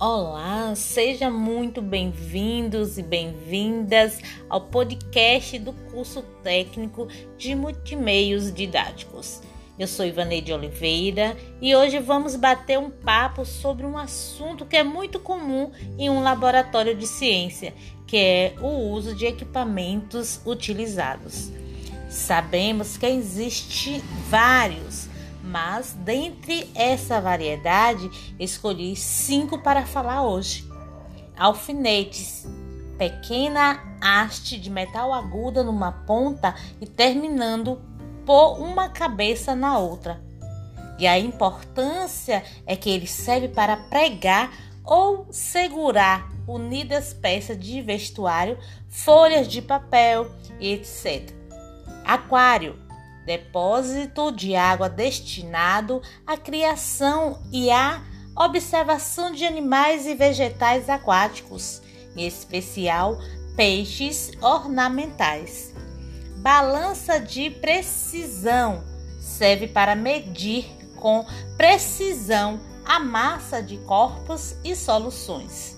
Olá, seja muito bem-vindos e bem-vindas ao podcast do curso técnico de multimeios didáticos. Eu sou Ivaneide Oliveira e hoje vamos bater um papo sobre um assunto que é muito comum em um laboratório de ciência, que é o uso de equipamentos utilizados. Sabemos que existe vários mas dentre essa variedade escolhi cinco para falar hoje. Alfinetes, pequena haste de metal aguda numa ponta e terminando por uma cabeça na outra. E a importância é que ele serve para pregar ou segurar unidas peças de vestuário, folhas de papel e etc. Aquário depósito de água destinado à criação e à observação de animais e vegetais aquáticos, em especial peixes ornamentais. Balança de precisão serve para medir com precisão a massa de corpos e soluções.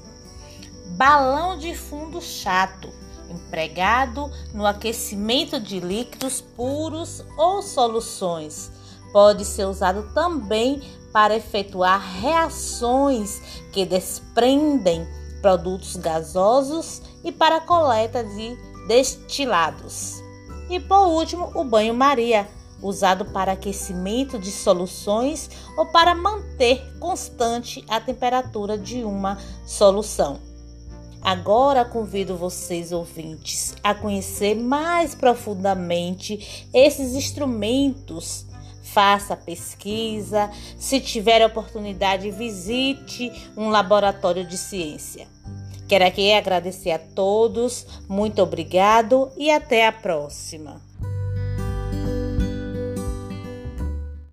Balão de fundo chato empregado no aquecimento de líquidos puros ou soluções. Pode ser usado também para efetuar reações que desprendem produtos gasosos e para coleta de destilados. E por último, o banho-maria, usado para aquecimento de soluções ou para manter constante a temperatura de uma solução. Agora convido vocês, ouvintes, a conhecer mais profundamente esses instrumentos. Faça pesquisa, se tiver oportunidade, visite um laboratório de ciência. Quero aqui agradecer a todos, muito obrigado e até a próxima.